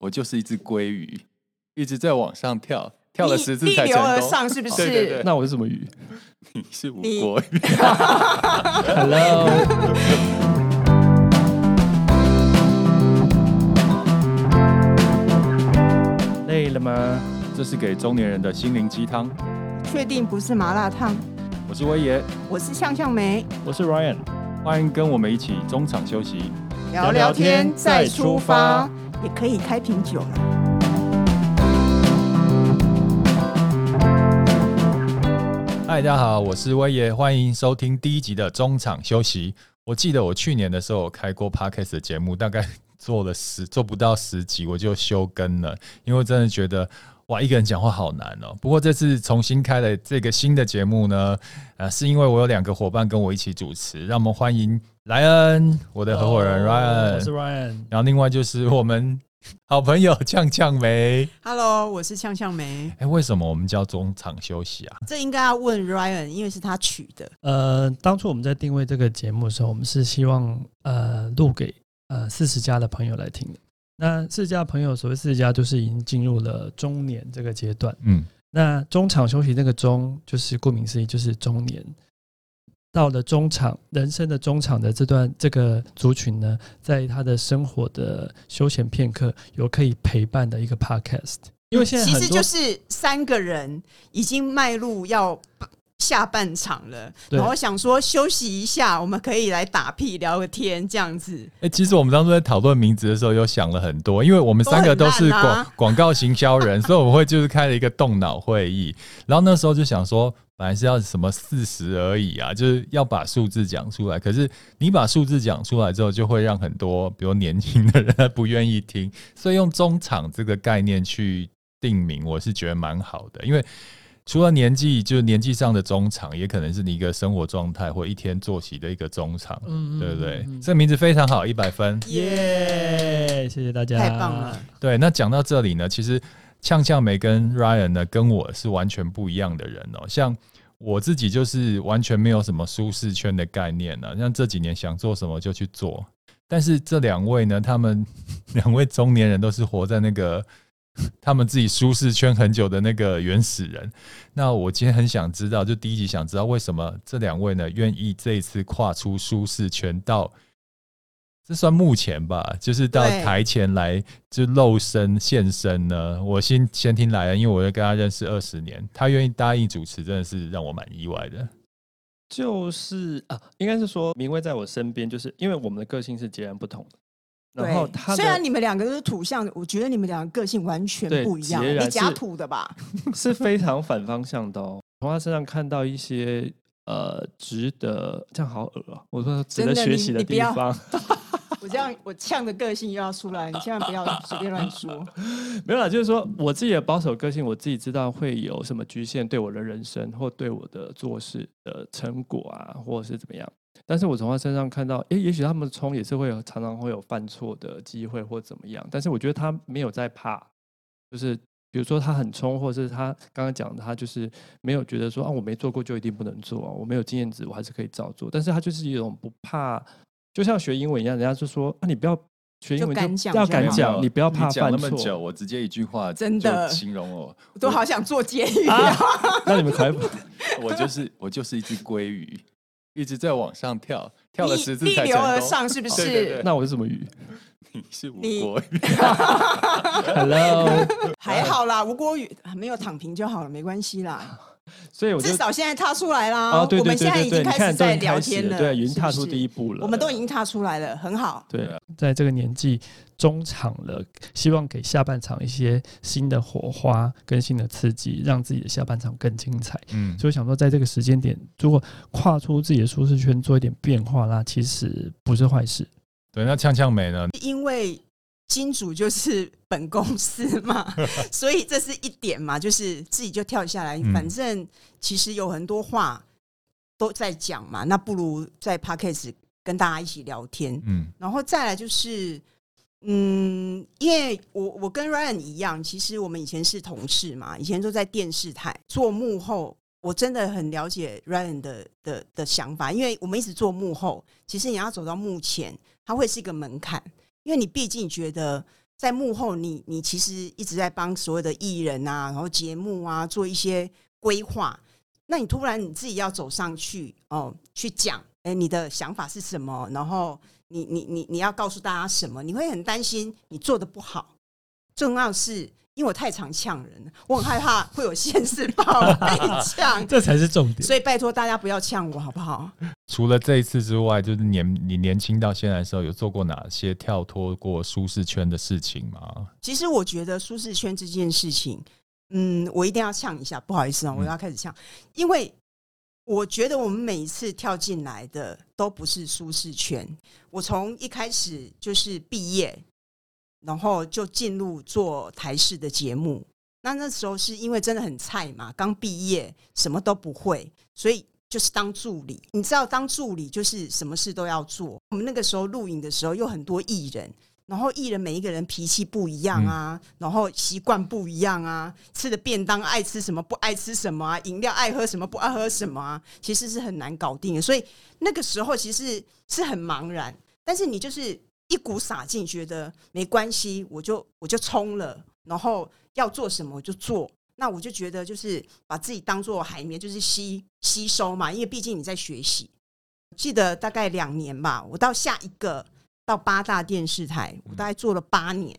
我就是一只鲑鱼，一直在往上跳，跳了十次才成功。逆流而上是不 是？对对对，那我是什么鱼？你是吴国鱼。Hello，累了吗？这是给中年人的心灵鸡汤。确定不是麻辣烫？我是威爷，我是向向梅，我是 Ryan，欢迎跟我们一起中场休息，聊聊天再出发，也可以开瓶酒了。嗨，大家好，我是威爷，欢迎收听第一集的中场休息。我记得我去年的时候有开过 Podcast 的节目，大概做了十做不到十集，我就休更了，因为我真的觉得。哇，一个人讲话好难哦。不过这次重新开了这个新的节目呢，呃，是因为我有两个伙伴跟我一起主持，让我们欢迎莱恩，我的合伙人 Ryan，我是 Ryan，然后另外就是我们 好朋友呛呛梅，Hello，我是呛呛梅。哎，为什么我们叫中场休息啊？这应该要问 Ryan，因为是他取的。呃，当初我们在定位这个节目的时候，我们是希望呃录给呃四十加的朋友来听的。那四十加朋友，所谓四十加，就是已经进入了中年这个阶段。嗯，那中场休息那个中，就是顾名思义，就是中年到了中场，人生的中场的这段这个族群呢，在他的生活的休闲片刻，有可以陪伴的一个 podcast。因为现在其实就是三个人已经迈入要。下半场了，然后想说休息一下，我们可以来打屁聊个天这样子。哎、欸，其实我们当初在讨论名字的时候，有想了很多，因为我们三个都是广广告行销人，所以我们会就是开了一个动脑会议。然后那时候就想说，本来是要什么四十而已啊，就是要把数字讲出来。可是你把数字讲出来之后，就会让很多比如年轻的人不愿意听，所以用中场这个概念去定名，我是觉得蛮好的，因为。除了年纪，就是年纪上的中场，也可能是你一个生活状态或一天作息的一个中场，嗯，对不对？嗯、这个名字非常好，一百分，耶！谢谢大家，太棒了。对，那讲到这里呢，其实呛呛梅跟 Ryan 呢，跟我是完全不一样的人哦。像我自己就是完全没有什么舒适圈的概念呢，像这几年想做什么就去做。但是这两位呢，他们 两位中年人都是活在那个。他们自己舒适圈很久的那个原始人，那我今天很想知道，就第一集想知道为什么这两位呢愿意这一次跨出舒适圈到，这算目前吧，就是到台前来就露身现身呢？我先先听莱恩，因为我跟他认识二十年，他愿意答应主持，真的是让我蛮意外的。就是啊，应该是说明威在我身边，就是因为我们的个性是截然不同的。然后他虽然你们两个都是土象，我觉得你们两个个性完全不一样。你假土的吧？是非常反方向的哦。从他身上看到一些呃值得这样好恶啊！我说值得学习的地方。我这样我呛的个性又要出来，你千万不要随便乱说。没有啦，就是说我自己的保守个性，我自己知道会有什么局限，对我的人生或对我的做事的成果啊，或者是怎么样。但是我从他身上看到，诶，也许他们冲也是会有常常会有犯错的机会或怎么样。但是我觉得他没有在怕，就是比如说他很冲，或者是他刚刚讲的，他就是没有觉得说啊，我没做过就一定不能做啊，我没有经验值我还是可以照做。但是他就是一种不怕，就像学英文一样，人家就说啊，你不要学英文就要敢讲，你不要怕犯错。那么久，我直接一句话真的形容我，我都好想做监狱啊。那你们可以，我就是我就是一只鲑鱼。一直在往上跳，跳了十次才成功。逆流而上是不 是？对对对，那我是什么鱼？你是吴国宇。Hello，还好啦，吴郭鱼没有躺平就好了，没关系啦。所以我，至少现在踏出来啦。啊，对对对对对，我们现在已经开始在聊天了，对，已经踏出第一步了。我们都已经踏出来了，很好。对，在这个年纪中场了，希望给下半场一些新的火花跟新的刺激，让自己的下半场更精彩。嗯，所以想说，在这个时间点，如果跨出自己的舒适圈，做一点变化，啦其实不是坏事。对，那呛呛梅呢？因为。金主就是本公司嘛，所以这是一点嘛，就是自己就跳下来。反正其实有很多话都在讲嘛，那不如在 Podcast 跟大家一起聊天。嗯，然后再来就是，嗯，因为我我跟 Ryan 一样，其实我们以前是同事嘛，以前都在电视台做幕后。我真的很了解 Ryan 的的的想法，因为我们一直做幕后，其实你要走到幕前，它会是一个门槛。因为你毕竟觉得在幕后你，你你其实一直在帮所有的艺人啊，然后节目啊做一些规划。那你突然你自己要走上去哦，去讲，哎，你的想法是什么？然后你你你你要告诉大家什么？你会很担心你做的不好。重要是。因为我太常呛人了，我很害怕会有 现世报 被呛，这才是重点。所以拜托大家不要呛我，好不好？除了这一次之外，就是年你年轻到现在的时候，有做过哪些跳脱过舒适圈的事情吗？其实我觉得舒适圈这件事情，嗯，我一定要呛一下，不好意思啊，我要开始呛，因为我觉得我们每一次跳进来的都不是舒适圈。我从一开始就是毕业。然后就进入做台式的节目，那那时候是因为真的很菜嘛，刚毕业，什么都不会，所以就是当助理。你知道，当助理就是什么事都要做。我们那个时候录影的时候，有很多艺人，然后艺人每一个人脾气不一样啊，嗯、然后习惯不一样啊，吃的便当爱吃什么，不爱吃什么啊，饮料爱喝什么，不爱喝什么啊，其实是很难搞定的。所以那个时候其实是很茫然，但是你就是。一股傻劲，觉得没关系，我就我就冲了，然后要做什么我就做。那我就觉得就是把自己当做海绵，就是吸吸收嘛。因为毕竟你在学习。记得大概两年吧，我到下一个到八大电视台，我大概做了八年，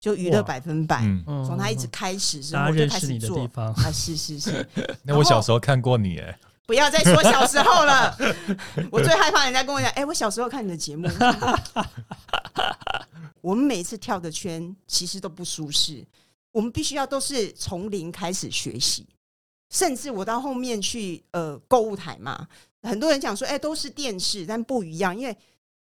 就娱乐百分百。从他一直开始之后，我就开始做。啊，是是是。那我小时候看过你哎。不要再说小时候了，我最害怕人家跟我讲，哎、欸，我小时候看你的节目。我们每次跳的圈其实都不舒适，我们必须要都是从零开始学习，甚至我到后面去呃购物台嘛，很多人讲说，哎、欸，都是电视，但不一样，因为。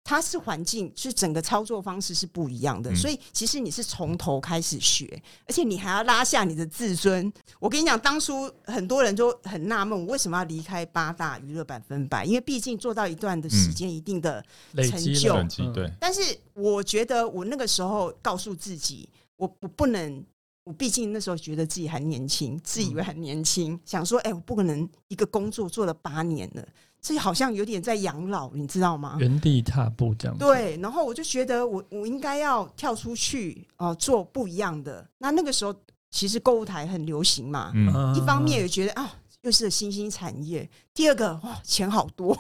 它是环境，是整个操作方式是不一样的，所以其实你是从头开始学，而且你还要拉下你的自尊。我跟你讲，当初很多人都很纳闷，我为什么要离开八大娱乐百分百？因为毕竟做到一段的时间，一定的成就。对。但是我觉得我那个时候告诉自己，我我不能，我毕竟那时候觉得自己还年轻，自以为很年轻，想说，哎，我不可能一个工作做了八年了。这好像有点在养老，你知道吗？原地踏步这样。对，然后我就觉得我我应该要跳出去哦、呃，做不一样的。那那个时候其实购物台很流行嘛，嗯，一方面也觉得啊，又是新兴产业。第二个哇，钱好多。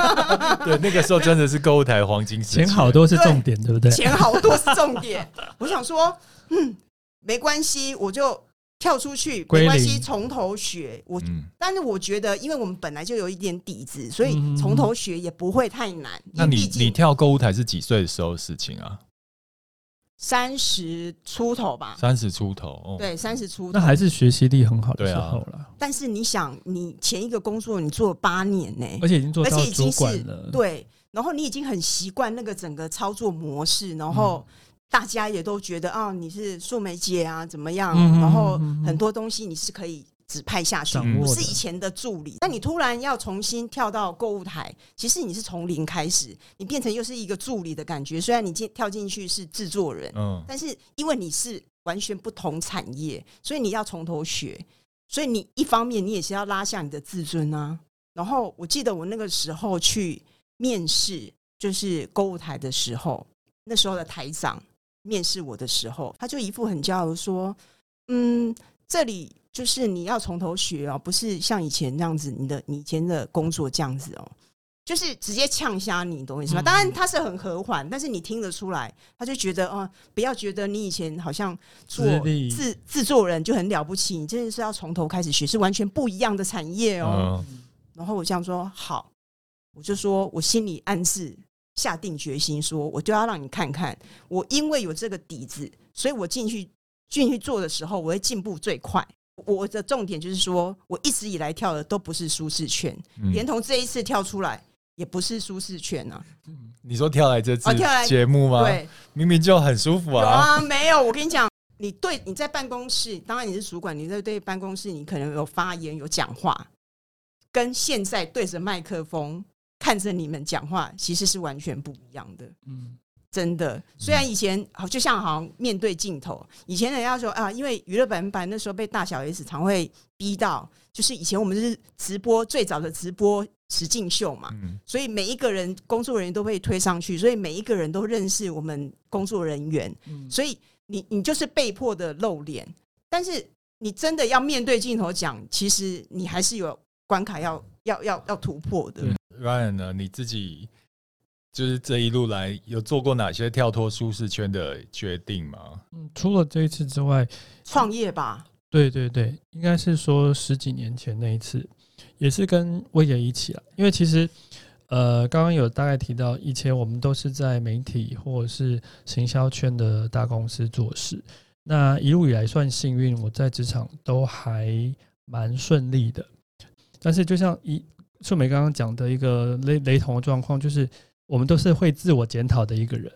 对，那个时候真的是购物台黄金钱好多是重点，对，对不对？钱好多是重点。我想说，嗯，没关系，我就。跳出去没关系，从头学。我，嗯、但是我觉得，因为我们本来就有一点底子，所以从头学也不会太难。嗯、那你你跳购物台是几岁的时候的事情啊？三十出头吧。三十出头，哦、对，三十出头。那还是学习力很好的时候了。啊、但是你想，你前一个工作你做了八年呢、欸，而且已经做到主管了。对，然后你已经很习惯那个整个操作模式，然后。嗯大家也都觉得啊、哦，你是素梅姐啊，怎么样？嗯、然后很多东西你是可以指派下去，不是以前的助理。那你突然要重新跳到购物台，其实你是从零开始，你变成又是一个助理的感觉。虽然你进跳进去是制作人，嗯，但是因为你是完全不同产业，所以你要从头学。所以你一方面你也是要拉下你的自尊啊。然后我记得我那个时候去面试，就是购物台的时候，那时候的台长。面试我的时候，他就一副很骄傲说：“嗯，这里就是你要从头学哦，不是像以前那样子，你的你以前的工作这样子哦，就是直接呛瞎你，懂我意思吗？当然他是很和缓，但是你听得出来，他就觉得哦，不要觉得你以前好像做制制作人就很了不起，你真的是要从头开始学，是完全不一样的产业哦。然后我这样说好，我就说我心里暗示。”下定决心说，我就要让你看看，我因为有这个底子，所以我进去进去做的时候，我会进步最快。我的重点就是说，我一直以来跳的都不是舒适圈，嗯、连同这一次跳出来也不是舒适圈啊。你说跳来这次节目吗？哦、对，明明就很舒服啊。啊，没有，我跟你讲，你对你在办公室，当然你是主管，你在对办公室，你可能有发言有讲话，跟现在对着麦克风。看着你们讲话，其实是完全不一样的。嗯，真的。虽然以前好，就像好像面对镜头，以前人家说啊，因为娱乐百分百那时候被大小 S 常会逼到，就是以前我们是直播最早的直播实境秀嘛，嗯所以每一个人工作人员都被推上去，所以每一个人都认识我们工作人员，嗯所以你你就是被迫的露脸，但是你真的要面对镜头讲，其实你还是有关卡要要要要突破的。Ryan 呢，你自己就是这一路来有做过哪些跳脱舒适圈的决定吗？嗯，除了这一次之外，创业吧。对对对，应该是说十几年前那一次，也是跟威爷一起啊。因为其实。呃，刚刚有大概提到，以前我们都是在媒体或者是行销圈的大公司做事。那一路以来算幸运，我在职场都还蛮顺利的。但是，就像一秀美刚刚讲的一个雷雷同的状况，就是我们都是会自我检讨的一个人。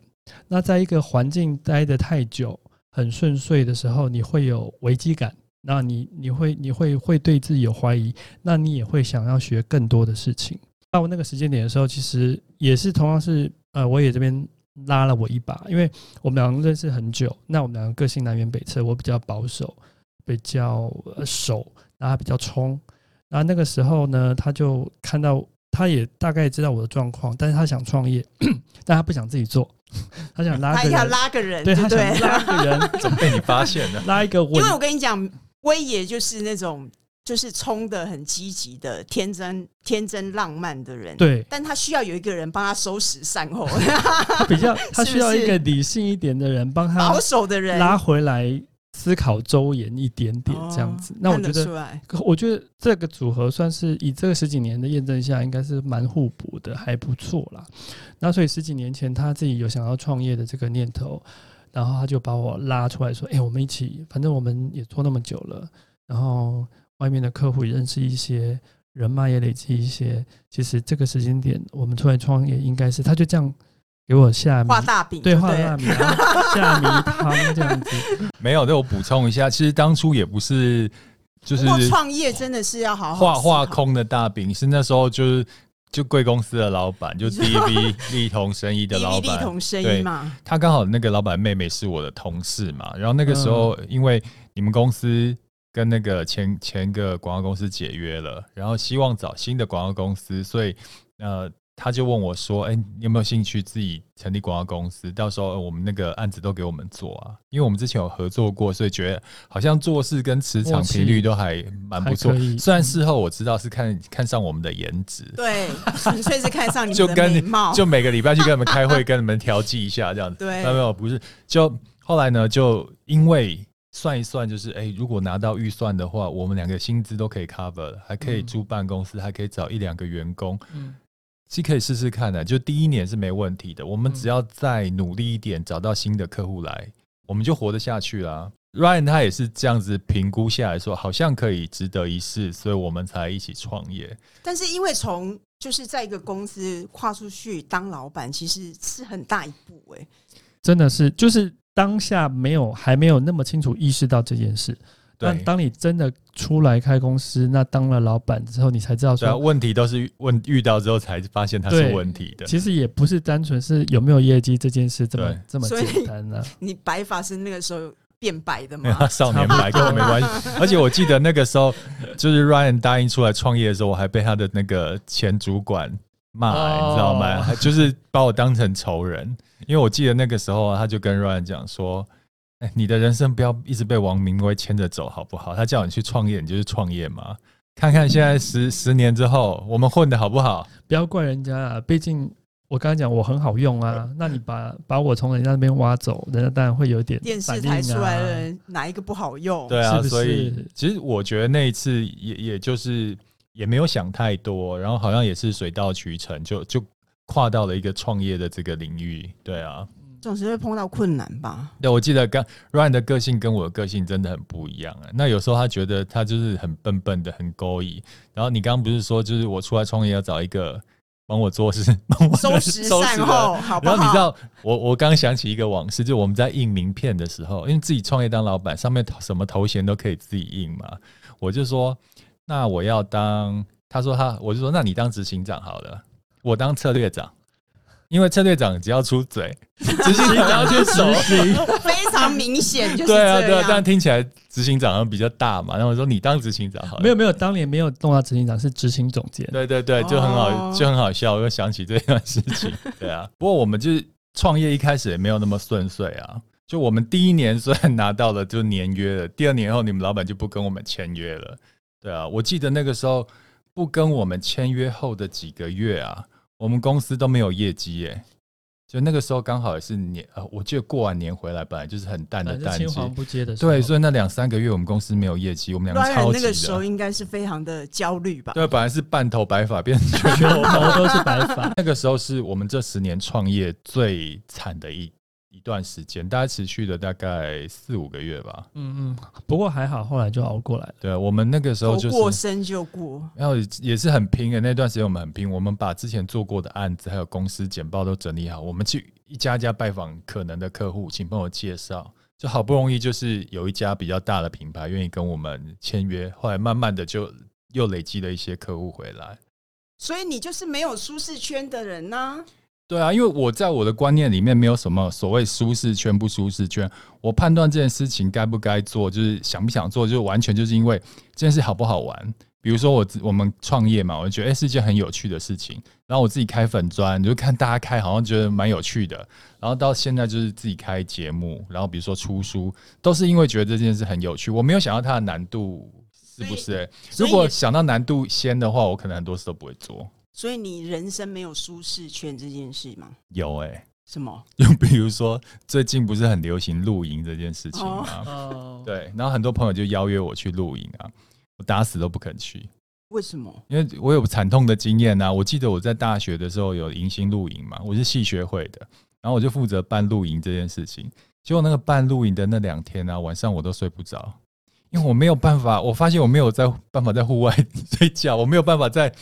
那在一个环境待得太久，很顺遂的时候，你会有危机感，那你你会你会会对自己有怀疑，那你也会想要学更多的事情。到那个时间点的时候，其实也是同样是呃，我也这边拉了我一把，因为我们两个认识很久，那我们两个个性南辕北辙，我比较保守，比较守，然后比较冲。然后那个时候呢，他就看到，他也大概知道我的状况，但是他想创业，但他不想自己做，他想拉个人，他要拉个人，对，他想拉个人，怎么被你发现了？拉一个，因为我跟你讲，威爷就是那种。就是冲的很积极的天真天真浪漫的人，对，但他需要有一个人帮他收拾善后，他比较他需要一个理性一点的人帮他保守的人。拉回来思考周延一点点这样子。那我觉得，我觉得这个组合算是以这个十几年的验证下，应该是蛮互补的，还不错啦。那所以十几年前他自己有想要创业的这个念头，然后他就把我拉出来说：“哎，我们一起，反正我们也做那么久了，然后。”外面的客户也认识一些人脉，也累积一些。其实这个时间点，我们出来创业，应该是他就这样给我下画大饼，对，画大饼，下迷汤这样子。没有，那我补充一下，其实当初也不是就是创业，真的是要好好画画空的大饼。是那时候就是就贵公司的老板，就 DV 利同生意的老板，利同生意嘛。他刚好那个老板妹妹是我的同事嘛，然后那个时候因为你们公司。跟那个前前个广告公司解约了，然后希望找新的广告公司，所以呃，他就问我说：“哎、欸，你有没有兴趣自己成立广告公司？到时候我们那个案子都给我们做啊，因为我们之前有合作过，所以觉得好像做事跟磁场频率都还蛮不错。虽然事后我知道是看看上我们的颜值，对，纯粹是看上你们的美貌，就每个礼拜去跟你们开会，跟你们调剂一下这样子。对，没有没有，不是，就后来呢，就因为。算一算，就是哎、欸，如果拿到预算的话，我们两个薪资都可以 cover，还可以租办公室，嗯、还可以找一两个员工，嗯，是可以试试看的。就第一年是没问题的，我们只要再努力一点，找到新的客户来，我们就活得下去啦。Ryan 他也是这样子评估下来说，好像可以值得一试，所以我们才一起创业。但是因为从就是在一个公司跨出去当老板，其实是很大一步哎、欸，真的是就是。当下没有还没有那么清楚意识到这件事，但当你真的出来开公司，那当了老板之后，你才知道说问题都是问遇到之后才发现它是问题的。其实也不是单纯是有没有业绩这件事这么这么简单呢、啊。你白发是那个时候变白的吗？少年白跟我没关系。而且我记得那个时候，就是 Ryan 答应出来创业的时候，我还被他的那个前主管骂、欸，你知道吗？就是把我当成仇人。因为我记得那个时候啊，他就跟 Ryan 讲说：“哎，你的人生不要一直被王明威牵着走，好不好？他叫你去创业，你就去创业嘛。看看现在十十年之后，我们混的好不好？不要怪人家啊，毕竟我刚才讲我很好用啊。那你把把我从人家那边挖走，人家当然会有点、啊、电视台出来的人哪一个不好用？对啊，是是所以其实我觉得那一次也也就是也没有想太多，然后好像也是水到渠成，就就。”跨到了一个创业的这个领域，对啊，总是会碰到困难吧？对，我记得刚 Ryan 的个性跟我的个性真的很不一样啊。那有时候他觉得他就是很笨笨的，很勾引。然后你刚刚不是说，就是我出来创业要找一个帮我做事、帮我收拾善后，好不好？然后你知道，我我刚想起一个往事，就我们在印名片的时候，因为自己创业当老板，上面什么头衔都可以自己印嘛。我就说，那我要当，他说他，我就说，那你当执行长好了。我当策略长，因为车队长只要出嘴，执行长要去执行，非常明显就是对啊对啊，但听起来执行长比较大嘛。然后我说你当执行长好了，没有没有，当年没有动到执行长，是执行总监。对对对，就很好，就很好笑。我又想起这段事情。对啊，不过我们就是创业一开始也没有那么顺遂啊。就我们第一年虽然拿到了就年约了，第二年后你们老板就不跟我们签约了。对啊，我记得那个时候不跟我们签约后的几个月啊，我们公司都没有业绩耶。就那个时候刚好也是年呃，我记得过完年回来本来就是很淡的淡季，青黄不接的。对，所以那两三个月我们公司没有业绩，我们两个超级的。那个时候应该是非常的焦虑吧？对，本来是半头白发变 成全头都是白发。那个时候是我们这十年创业最惨的一一段时间，大概持续了大概四五个月吧。嗯嗯，不过还好，后来就熬过来了。对，我们那个时候就是过生就过，然后也是很拼的。那段时间我们很拼，我们把之前做过的案子还有公司简报都整理好，我们去一家家拜访可能的客户，请朋友介绍，就好不容易就是有一家比较大的品牌愿意跟我们签约，后来慢慢的就又累积了一些客户回来。所以你就是没有舒适圈的人呢、啊？对啊，因为我在我的观念里面没有什么所谓舒适圈不舒适圈，我判断这件事情该不该做，就是想不想做，就完全就是因为这件事好不好玩。比如说我我们创业嘛，我就觉得哎是一件很有趣的事情。然后我自己开粉砖，就看大家开好像觉得蛮有趣的。然后到现在就是自己开节目，然后比如说出书，都是因为觉得这件事很有趣。我没有想到它的难度是不是？如果想到难度先的话，我可能很多事都不会做。所以你人生没有舒适圈这件事吗？有哎、欸，什么？就比如说最近不是很流行露营这件事情吗？哦，对，然后很多朋友就邀约我去露营啊，我打死都不肯去。为什么？因为我有惨痛的经验啊。我记得我在大学的时候有迎新露营嘛，我是系学会的，然后我就负责办露营这件事情。结果那个办露营的那两天啊，晚上我都睡不着，因为我没有办法，我发现我没有在办法在户外 睡觉，我没有办法在。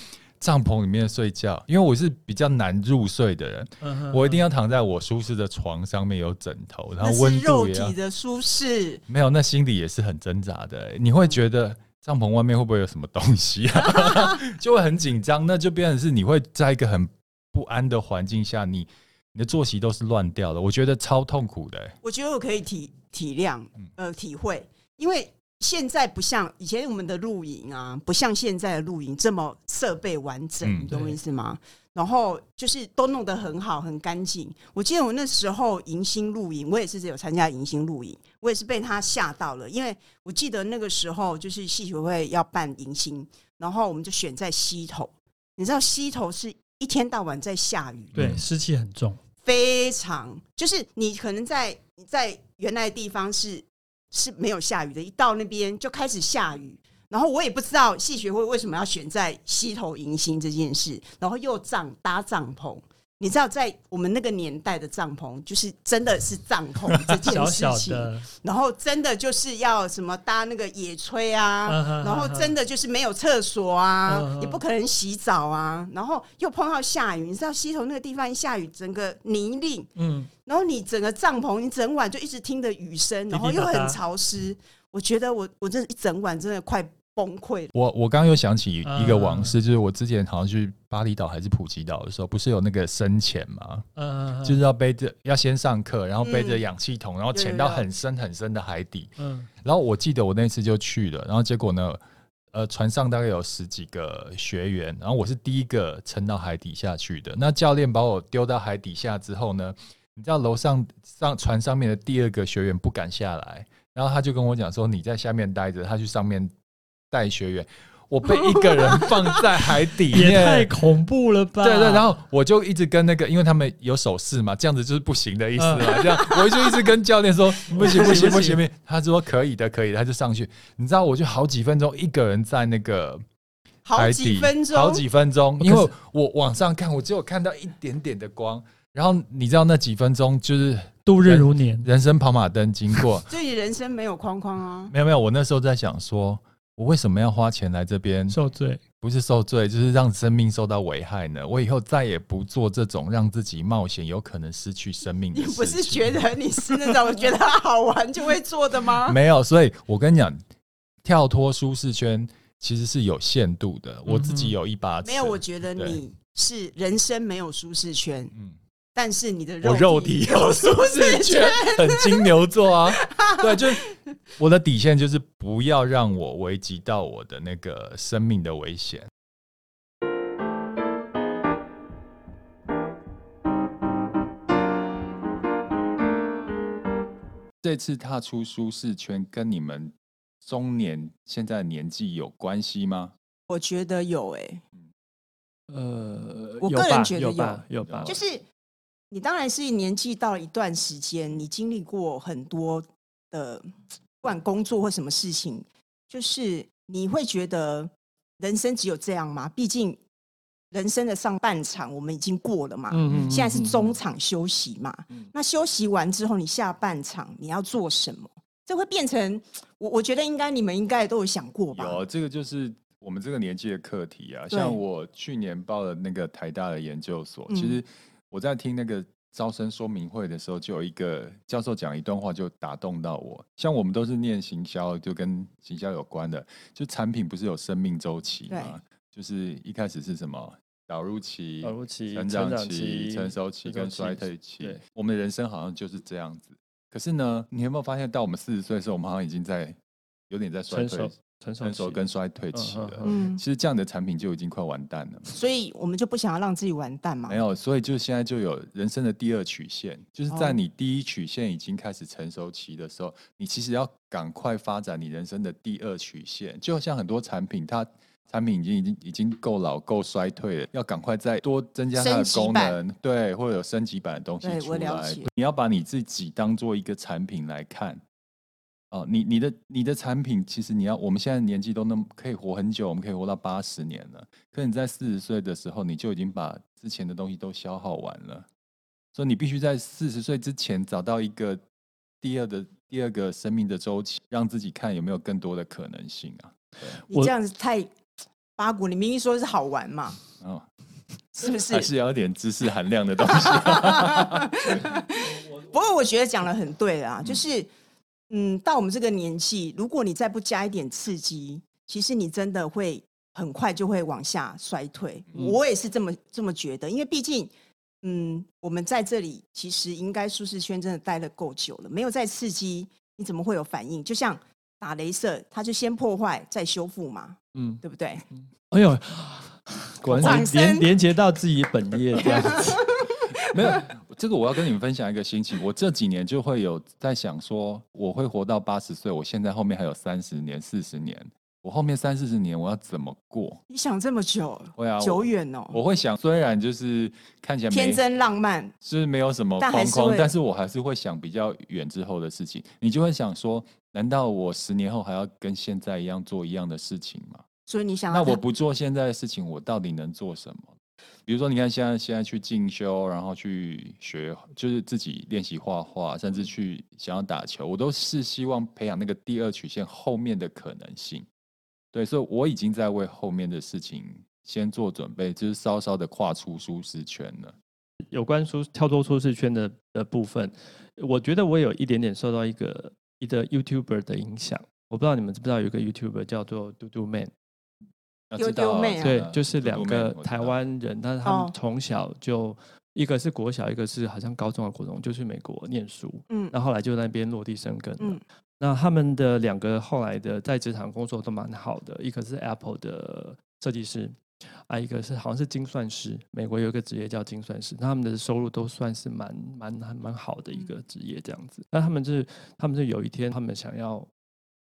帐篷里面睡觉，因为我是比较难入睡的人，我一定要躺在我舒适的床上面，有枕头，然后温度也要。肉体的舒适没有，那心里也是很挣扎的。你会觉得帐篷外面会不会有什么东西啊？就会很紧张，那就变成是你会在一个很不安的环境下，你你的作息都是乱掉的。我觉得超痛苦的。我觉得我可以体体谅，呃，体会，因为。现在不像以前我们的露营啊，不像现在的露营这么设备完整，你懂我意思吗？然后就是都弄得很好，很干净。我记得我那时候迎新露营，我也是有参加迎新露营，我也是被他吓到了，因为我记得那个时候就是戏学会要办迎新，然后我们就选在溪头，你知道溪头是一天到晚在下雨，对，湿气很重，非常就是你可能在你在原来的地方是。是没有下雨的，一到那边就开始下雨，然后我也不知道戏学会为什么要选在溪头迎新这件事，然后又帐搭帐篷。你知道，在我们那个年代的帐篷，就是真的是帐篷这件事情。小小，然后真的就是要什么搭那个野炊啊，然后真的就是没有厕所啊，也不可能洗澡啊，然后又碰到下雨。你知道西头那个地方一下雨，整个泥泞，嗯，然后你整个帐篷，你整晚就一直听着雨声，然后又很潮湿。我觉得我我这一整晚真的快。崩溃！我我刚刚又想起一个往事，就是我之前好像去巴厘岛还是普吉岛的时候，不是有那个深潜吗？嗯，就是要背着要先上课，然后背着氧气筒，然后潜到很深很深的海底。嗯，然后我记得我那次就去了，然后结果呢，呃，船上大概有十几个学员，然后我是第一个沉到海底下去的。那教练把我丢到海底下之后呢，你知道楼上上船上面的第二个学员不敢下来，然后他就跟我讲说：“你在下面待着，他去上面。”带学员，我被一个人放在海底面，也太恐怖了吧？对对，然后我就一直跟那个，因为他们有手势嘛，这样子就是不行的意思嘛。这样，我就一直跟教练说 不行不行不行不行，他说可以的可以的，他就上去。你知道，我就好几分钟一个人在那个海底，好几分钟，好几分钟，因为我往上看，我只有看到一点点的光。然后你知道那几分钟就是度日如年，人生跑马灯经过，所以人生没有框框啊。没有没有，我那时候在想说。我为什么要花钱来这边受罪？不是受罪，就是让生命受到危害呢？我以后再也不做这种让自己冒险、有可能失去生命的事情。你不是觉得你是那种觉得好玩就会做的吗？没有，所以我跟你讲，跳脱舒适圈其实是有限度的。我自己有一把尺。没有，我觉得你是人生没有舒适圈。嗯。但是你的肉我，肉体有舒适圈，很金牛座啊。对，就我的底线就是不要让我危及到我的那个生命的危险。这次踏出舒适圈跟你们中年现在年纪有关系吗？我觉得有诶、欸。呃，我个人觉得有，有吧，有吧，就是你当然是年纪到了一段时间，你经历过很多的，不管工作或什么事情，就是你会觉得人生只有这样吗？毕竟人生的上半场我们已经过了嘛，嗯嗯，现在是中场休息嘛，嗯，那休息完之后，你下半场你要做什么？这会变成我，我觉得应该你们应该都有想过吧？有，这个就是。我们这个年纪的课题啊，像我去年报了那个台大的研究所，其实我在听那个招生说明会的时候，就有一个教授讲一段话，就打动到我。像我们都是念行销，就跟行销有关的，就产品不是有生命周期吗？就是一开始是什么导入期、导入期、成长期、成熟期跟衰退期。我们的人生好像就是这样子。可是呢，你有没有发现到我们四十岁的时候，我们好像已经在有点在衰退。成熟跟衰退期了，嗯，其实这样的产品就已经快完蛋了，所以我们就不想要让自己完蛋嘛。没有，所以就现在就有人生的第二曲线，就是在你第一曲线已经开始成熟期的时候，你其实要赶快发展你人生的第二曲线。就像很多产品，它产品已经已经已经够老够衰退了，要赶快再多增加它的功能，对，或者有升级版的东西出来。你要把你自己当做一个产品来看。哦，你你的你的产品，其实你要，我们现在年纪都那么可以活很久，我们可以活到八十年了。可你在四十岁的时候，你就已经把之前的东西都消耗完了，所以你必须在四十岁之前找到一个第二的第二个生命的周期，让自己看有没有更多的可能性啊。你这样子太八股，你明明说是好玩嘛，哦，是不是？还是要有点知识含量的东西。不过我觉得讲的很对啊，就是。嗯，到我们这个年纪，如果你再不加一点刺激，其实你真的会很快就会往下衰退。嗯、我也是这么这么觉得，因为毕竟，嗯，我们在这里其实应该舒适圈真的待得够久了，没有再刺激，你怎么会有反应？就像打雷射，它就先破坏再修复嘛，嗯，对不对？哎呦，果然连连接到自己本业这样子。没有这个，我要跟你们分享一个心情。我这几年就会有在想说，我会活到八十岁。我现在后面还有三十年、四十年，我后面三四十年我要怎么过？你想这么久？会啊，久远哦。我会想，虽然就是看起来天真浪漫，是没有什么框框，但是我还是会想比较远之后的事情。你就会想说，难道我十年后还要跟现在一样做一样的事情吗？所以你想，那我不做现在的事情，我到底能做什么？比如说，你看现在现在去进修，然后去学，就是自己练习画画，甚至去想要打球，我都是希望培养那个第二曲线后面的可能性。对，所以我已经在为后面的事情先做准备，就是稍稍的跨出舒适圈了。有关舒跳脱舒适圈的的部分，我觉得我有一点点受到一个一个 YouTuber 的影响。我不知道你们知不知道有一个 YouTuber 叫做嘟嘟 Man。丢丢妹啊！对，就是两个台湾人，但是他们从小就一个是国小，一个是好像高中的国中，就去美国念书。嗯，那后来就在那边落地生根。嗯，那他们的两个后来的在职场工作都蛮好的，一个是 Apple 的设计师，啊，一个是好像是精算师，美国有一个职业叫精算师，他们的收入都算是蛮蛮蛮好的一个职业这样子。那他们是他们是有一天他们想要。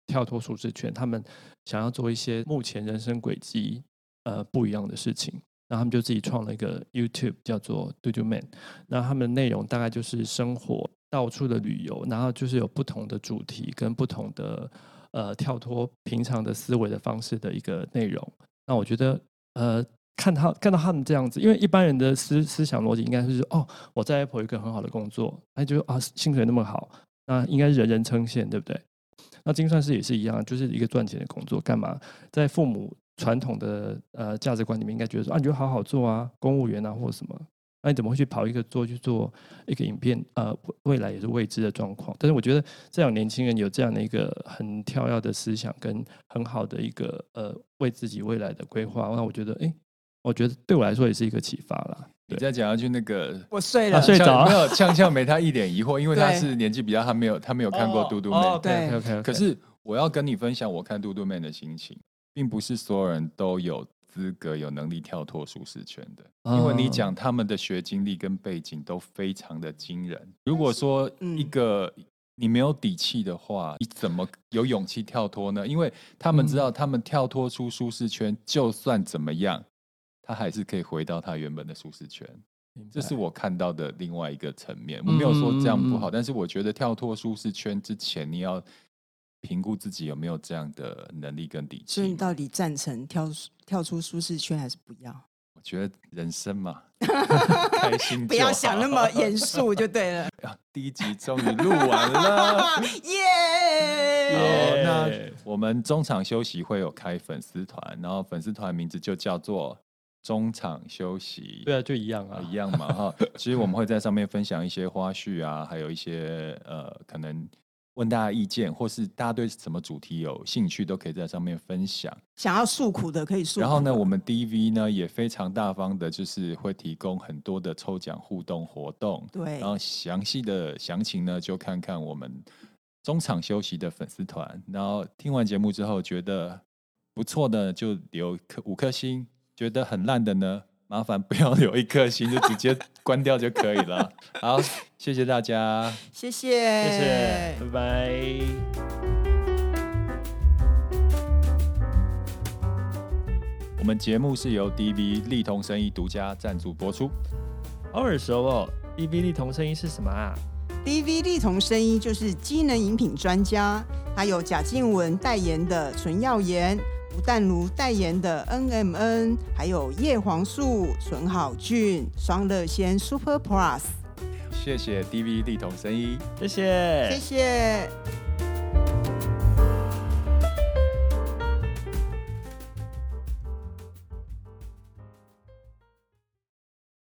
跳脱舒适圈，他们想要做一些目前人生轨迹呃不一样的事情，然后他们就自己创了一个 YouTube，叫做 Dudu Man。那他们的内容大概就是生活到处的旅游，然后就是有不同的主题跟不同的呃跳脱平常的思维的方式的一个内容。那我觉得呃看他看到他们这样子，因为一般人的思思想逻辑应该是哦，我在 Apple 有一个很好的工作，哎就啊薪水那么好，那应该是人人称羡，对不对？那精算师也是一样，就是一个赚钱的工作。干嘛在父母传统的呃价值观里面，应该觉得说啊，你就好好做啊，公务员啊，或者什么？那你怎么会去跑一个做去做一个影片？呃，未来也是未知的状况。但是我觉得这样年轻人有这样的一个很跳跃的思想，跟很好的一个呃为自己未来的规划，那我觉得，哎，我觉得对我来说也是一个启发啦。你再讲下去，那个我睡了，睡着没有？呛呛没他一点疑惑，因为他是年纪比较，他没有他没有看过嘟嘟 man。对，OK，可是我要跟你分享我看嘟嘟 man 的心情，并不是所有人都有资格、有能力跳脱舒适圈的，因为你讲他们的学经历跟背景都非常的惊人。如果说一个你没有底气的话，你怎么有勇气跳脱呢？因为他们知道，他们跳脱出舒适圈，就算怎么样，他还是可以回到他原本的舒适圈。这是我看到的另外一个层面。我没有说这样不好，但是我觉得跳脱舒适圈之前，你要评估自己有没有这样的能力跟底气。所以你到底赞成跳跳出舒适圈，还是不要？我觉得人生嘛，开心不要想那么 严肃就对了。第一集终于录完了，耶！好，那我们中场休息会有开粉丝团，然后粉丝团名字就叫做中场休息。对啊，就一样啊，一样嘛哈。其实我们会在上面分享一些花絮啊，还有一些呃可能。问大家意见，或是大家对什么主题有兴趣，都可以在上面分享。想要诉苦的可以诉。然后呢，我们 DV 呢也非常大方的，就是会提供很多的抽奖互动活动。对。然后详细的详情呢，就看看我们中场休息的粉丝团。然后听完节目之后觉得不错的，就留颗五颗星；觉得很烂的呢，麻烦不要留一颗星，就直接关掉就可以了。好，谢谢大家，谢谢，谢谢，拜拜。我们节目是由 DV 丽彤生医独家赞助播出。好耳熟哦，DV 丽彤生医是什么啊？DV 丽彤生医就是机能饮品专家，还有贾静雯代言的纯耀颜。吴淡如代言的 NMN，还有叶黄素、纯好菌、双乐仙 Super Plus。谢谢 D V D 童声医，谢谢，谢谢。